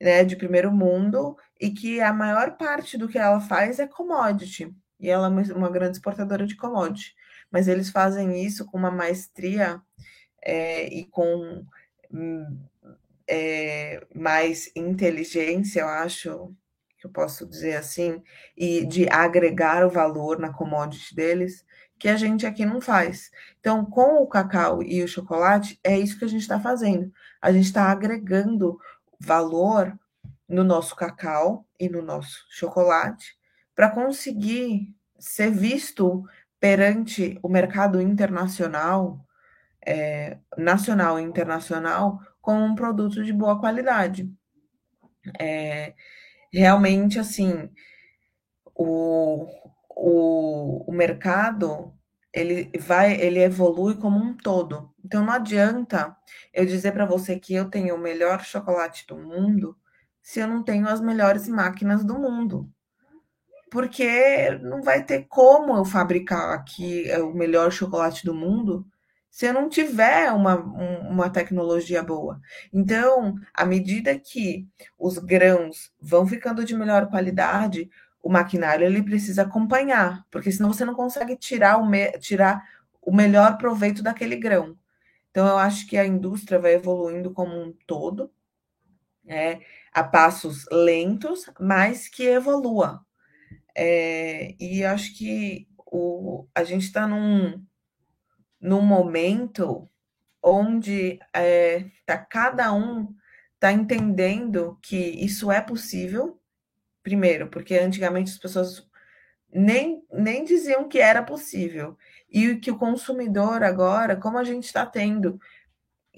né, de primeiro mundo, e que a maior parte do que ela faz é commodity. E ela é uma grande exportadora de commodity. Mas eles fazem isso com uma maestria é, e com é, mais inteligência, eu acho que eu posso dizer assim, e de agregar o valor na commodity deles, que a gente aqui não faz. Então, com o cacau e o chocolate, é isso que a gente está fazendo. A gente está agregando valor no nosso cacau e no nosso chocolate para conseguir ser visto perante o mercado internacional, é, nacional e internacional, como um produto de boa qualidade. É, realmente, assim, o, o, o mercado ele vai, ele evolui como um todo. Então não adianta eu dizer para você que eu tenho o melhor chocolate do mundo se eu não tenho as melhores máquinas do mundo. Porque não vai ter como eu fabricar aqui o melhor chocolate do mundo se eu não tiver uma, uma tecnologia boa. Então, à medida que os grãos vão ficando de melhor qualidade, o maquinário ele precisa acompanhar, porque senão você não consegue tirar o, me, tirar o melhor proveito daquele grão. Então, eu acho que a indústria vai evoluindo como um todo, é, a passos lentos, mas que evolua. É, e acho que o, a gente está num, num momento onde é, tá, cada um está entendendo que isso é possível, Primeiro, porque antigamente as pessoas nem, nem diziam que era possível. E que o consumidor agora, como a gente está tendo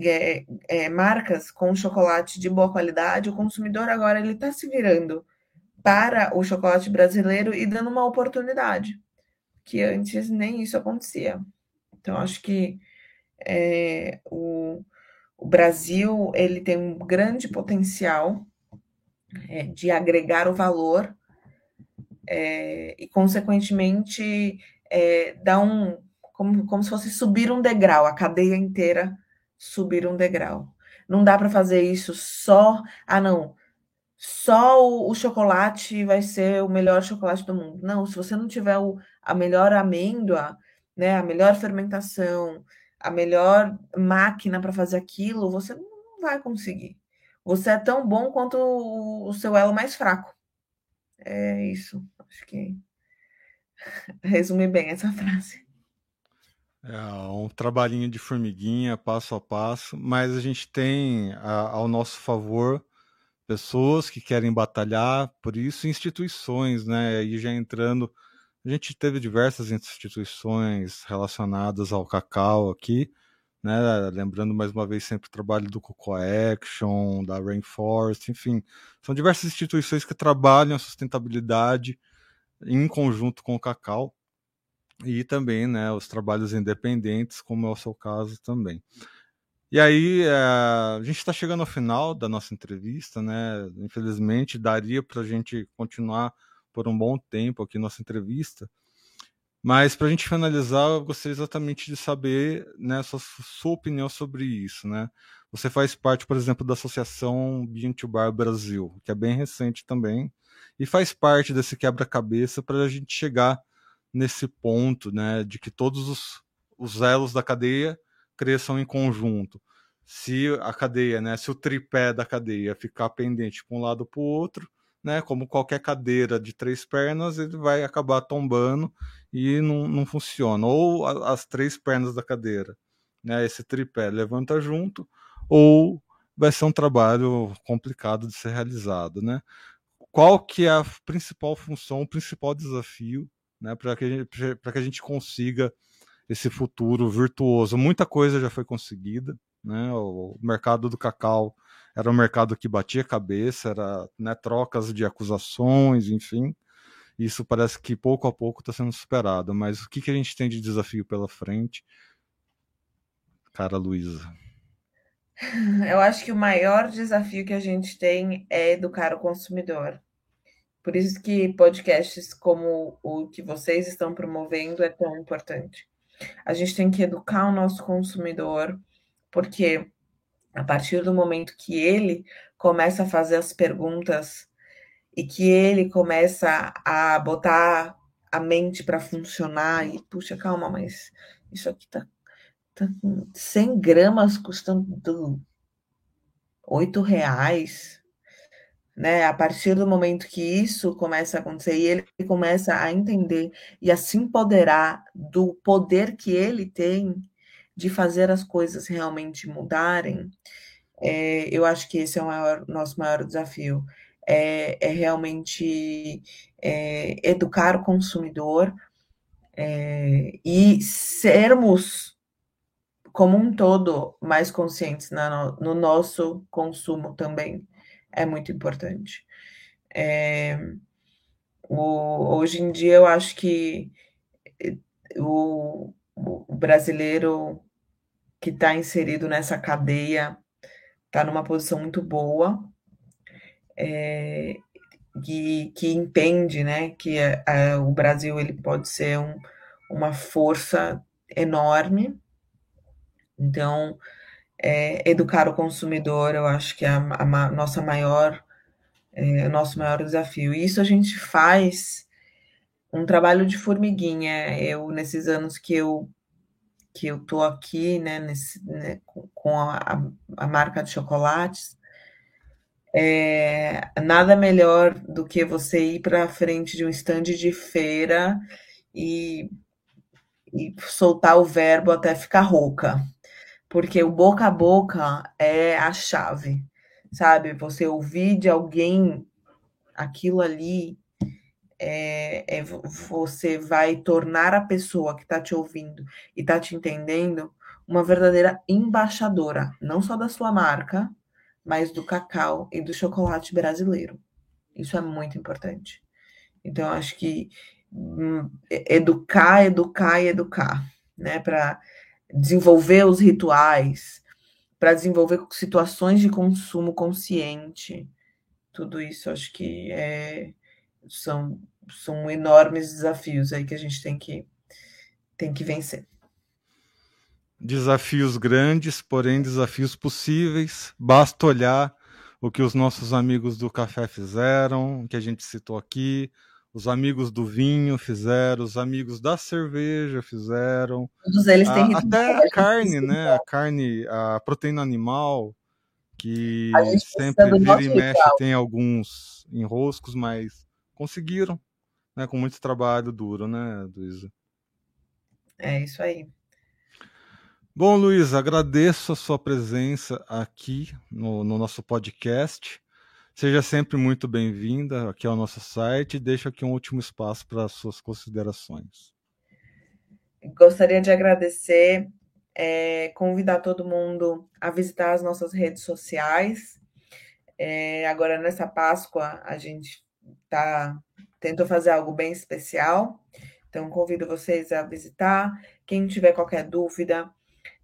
é, é, marcas com chocolate de boa qualidade, o consumidor agora ele está se virando para o chocolate brasileiro e dando uma oportunidade, que antes nem isso acontecia. Então, acho que é, o, o Brasil ele tem um grande potencial é, de agregar o valor é, e, consequentemente, é, dar um como, como se fosse subir um degrau, a cadeia inteira subir um degrau. Não dá para fazer isso só. Ah, não. Só o, o, chocolate vai ser o melhor chocolate do mundo. Não, se você não tiver o, a melhor amêndoa, né, a melhor fermentação, a melhor máquina para fazer aquilo, você não vai conseguir. Você é tão bom quanto o, seu elo mais fraco. É isso. Acho que resume bem essa frase. É um trabalhinho de formiguinha, passo a passo, mas a gente tem a, ao nosso favor pessoas que querem batalhar por isso, instituições, né? E já entrando, a gente teve diversas instituições relacionadas ao cacau aqui, né? Lembrando mais uma vez sempre o trabalho do Coco Action, da Rainforest, enfim, são diversas instituições que trabalham a sustentabilidade em conjunto com o cacau e também né, os trabalhos independentes, como é o seu caso também. E aí, é, a gente está chegando ao final da nossa entrevista, né? Infelizmente, daria para a gente continuar por um bom tempo aqui nossa entrevista, mas para a gente finalizar, eu gostaria exatamente de saber né, sua, sua opinião sobre isso, né? Você faz parte, por exemplo, da Associação Bean to Bar Brasil, que é bem recente também, e faz parte desse quebra-cabeça para a gente chegar nesse ponto, né, de que todos os, os elos da cadeia cresçam em conjunto. Se a cadeia, né, se o tripé da cadeia ficar pendente para um lado para o outro, né, como qualquer cadeira de três pernas, ele vai acabar tombando e não, não funciona. Ou a, as três pernas da cadeira, né, esse tripé levanta junto, ou vai ser um trabalho complicado de ser realizado, né? Qual que é a principal função, o principal desafio né, para que, que a gente consiga esse futuro virtuoso. Muita coisa já foi conseguida, né? O mercado do cacau era um mercado que batia cabeça, era né, trocas de acusações, enfim. Isso parece que pouco a pouco está sendo superado. Mas o que, que a gente tem de desafio pela frente, cara Luísa? Eu acho que o maior desafio que a gente tem é educar o consumidor. Por isso que podcasts como o que vocês estão promovendo é tão importante. A gente tem que educar o nosso consumidor, porque a partir do momento que ele começa a fazer as perguntas e que ele começa a botar a mente para funcionar e puxa, calma, mas isso aqui tá, tá 100 gramas custando 8 reais né? A partir do momento que isso começa a acontecer e ele começa a entender e a se empoderar do poder que ele tem de fazer as coisas realmente mudarem, é, eu acho que esse é o maior, nosso maior desafio. É, é realmente é, educar o consumidor é, e sermos como um todo mais conscientes na, no nosso consumo também é muito importante. É, o, hoje em dia, eu acho que eh, o, o brasileiro que está inserido nessa cadeia está numa posição muito boa é, que, que entende né, que o Brasil ele pode ser um, uma força enorme. Então, é, educar o consumidor, eu acho que é a, a nossa maior, é, nosso maior desafio. E isso a gente faz um trabalho de formiguinha. Eu nesses anos que eu que eu tô aqui, né, nesse, né, com a, a, marca de chocolates, é, nada melhor do que você ir para frente de um stand de feira e, e soltar o verbo até ficar rouca porque o boca a boca é a chave, sabe? Você ouvir de alguém aquilo ali, é, é, você vai tornar a pessoa que está te ouvindo e está te entendendo uma verdadeira embaixadora, não só da sua marca, mas do cacau e do chocolate brasileiro. Isso é muito importante. Então, acho que hum, educar, educar e educar, né? Para desenvolver os rituais, para desenvolver situações de consumo consciente. Tudo isso acho que é, são, são enormes desafios aí que a gente tem que, tem que vencer. Desafios grandes, porém desafios possíveis. Basta olhar o que os nossos amigos do café fizeram, que a gente citou aqui, os amigos do vinho fizeram, os amigos da cerveja fizeram. Todos eles têm a, Até a carne, né? A carne, a proteína animal, que sempre vira e mexe, ritual. tem alguns enroscos, mas conseguiram, né? Com muito trabalho duro, né, Luísa? É isso aí. Bom, Luiz, agradeço a sua presença aqui no, no nosso podcast. Seja sempre muito bem-vinda aqui ao nosso site. Deixo aqui um último espaço para as suas considerações. Gostaria de agradecer, é, convidar todo mundo a visitar as nossas redes sociais. É, agora, nessa Páscoa, a gente tá, tentou fazer algo bem especial. Então, convido vocês a visitar. Quem tiver qualquer dúvida,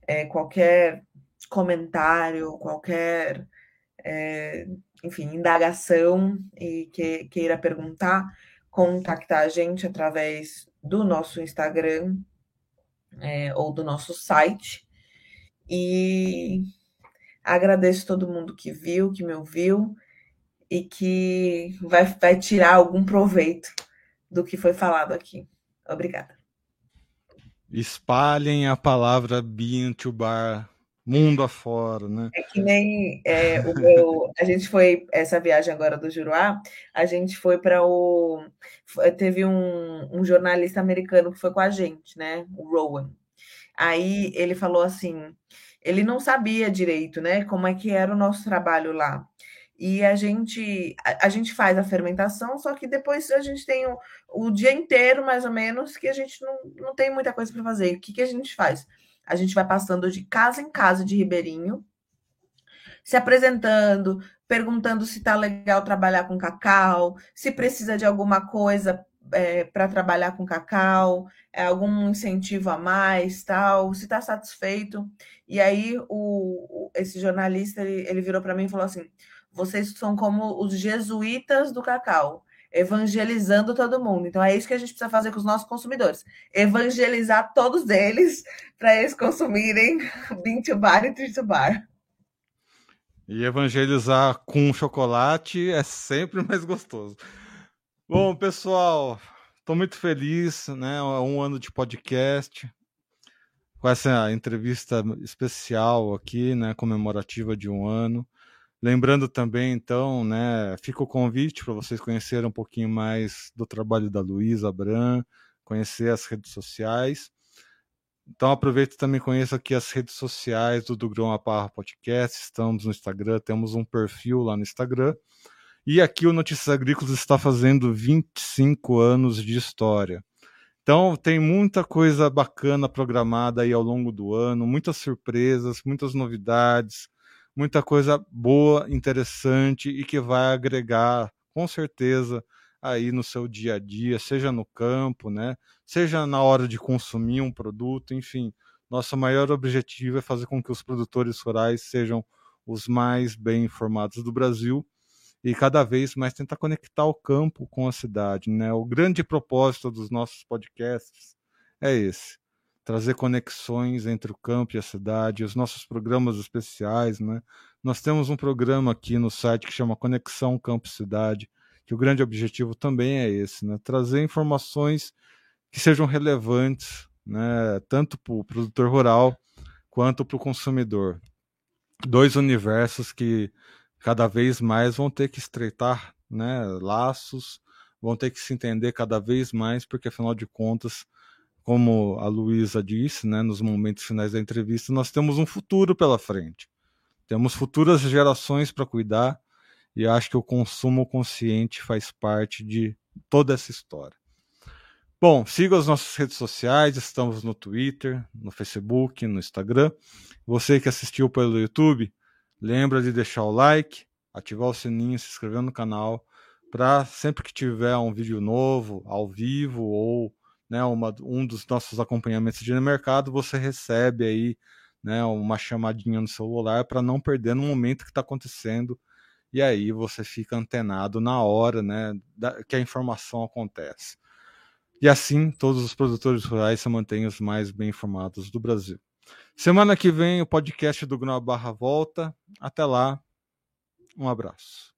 é, qualquer comentário, qualquer é, enfim, indagação e que queira perguntar, contactar a gente através do nosso Instagram é, ou do nosso site. E agradeço todo mundo que viu, que me ouviu e que vai, vai tirar algum proveito do que foi falado aqui. Obrigada. Espalhem a palavra Bean to Bar mundo afora, né? É que nem é, o meu, a gente foi essa viagem agora do Juruá, a gente foi para o teve um, um, jornalista americano que foi com a gente, né? O Rowan. Aí ele falou assim, ele não sabia direito, né? Como é que era o nosso trabalho lá. E a gente a, a gente faz a fermentação, só que depois a gente tem o, o dia inteiro, mais ou menos, que a gente não, não tem muita coisa para fazer. O que, que a gente faz? A gente vai passando de casa em casa de Ribeirinho, se apresentando, perguntando se está legal trabalhar com cacau, se precisa de alguma coisa é, para trabalhar com cacau, é, algum incentivo a mais, tal, se está satisfeito. E aí o, esse jornalista ele, ele virou para mim e falou assim: vocês são como os jesuítas do cacau evangelizando todo mundo. Então é isso que a gente precisa fazer com os nossos consumidores: evangelizar todos eles para eles consumirem bean to bar e tree to bar. E evangelizar com chocolate é sempre mais gostoso. Bom, pessoal, estou muito feliz, né? Um ano de podcast, com essa entrevista especial aqui, né? Comemorativa de um ano. Lembrando também, então, né, fica o convite para vocês conhecerem um pouquinho mais do trabalho da Luísa Bran, conhecer as redes sociais. Então aproveito também conheça aqui as redes sociais do Dugrão Aparra Podcast. Estamos no Instagram, temos um perfil lá no Instagram. E aqui o Notícias Agrícolas está fazendo 25 anos de história. Então tem muita coisa bacana programada aí ao longo do ano, muitas surpresas, muitas novidades, muita coisa boa, interessante e que vai agregar, com certeza, aí no seu dia a dia, seja no campo, né? Seja na hora de consumir um produto, enfim. Nosso maior objetivo é fazer com que os produtores rurais sejam os mais bem informados do Brasil e cada vez mais tentar conectar o campo com a cidade, né? O grande propósito dos nossos podcasts é esse trazer conexões entre o campo e a cidade, os nossos programas especiais, né? Nós temos um programa aqui no site que chama Conexão Campo Cidade, que o grande objetivo também é esse, né? Trazer informações que sejam relevantes, né? Tanto para o produtor rural quanto para o consumidor. Dois universos que cada vez mais vão ter que estreitar, né? Laços, vão ter que se entender cada vez mais, porque afinal de contas como a Luísa disse, né, nos momentos finais da entrevista, nós temos um futuro pela frente. Temos futuras gerações para cuidar e acho que o consumo consciente faz parte de toda essa história. Bom, siga as nossas redes sociais, estamos no Twitter, no Facebook, no Instagram. Você que assistiu pelo YouTube, lembra de deixar o like, ativar o sininho, se inscrever no canal para sempre que tiver um vídeo novo, ao vivo, ou né, uma, um dos nossos acompanhamentos de mercado, você recebe aí né, uma chamadinha no celular para não perder no momento que está acontecendo. E aí você fica antenado na hora né, da, que a informação acontece. E assim, todos os produtores rurais se mantêm os mais bem informados do Brasil. Semana que vem, o podcast do Grão Barra volta. Até lá, um abraço.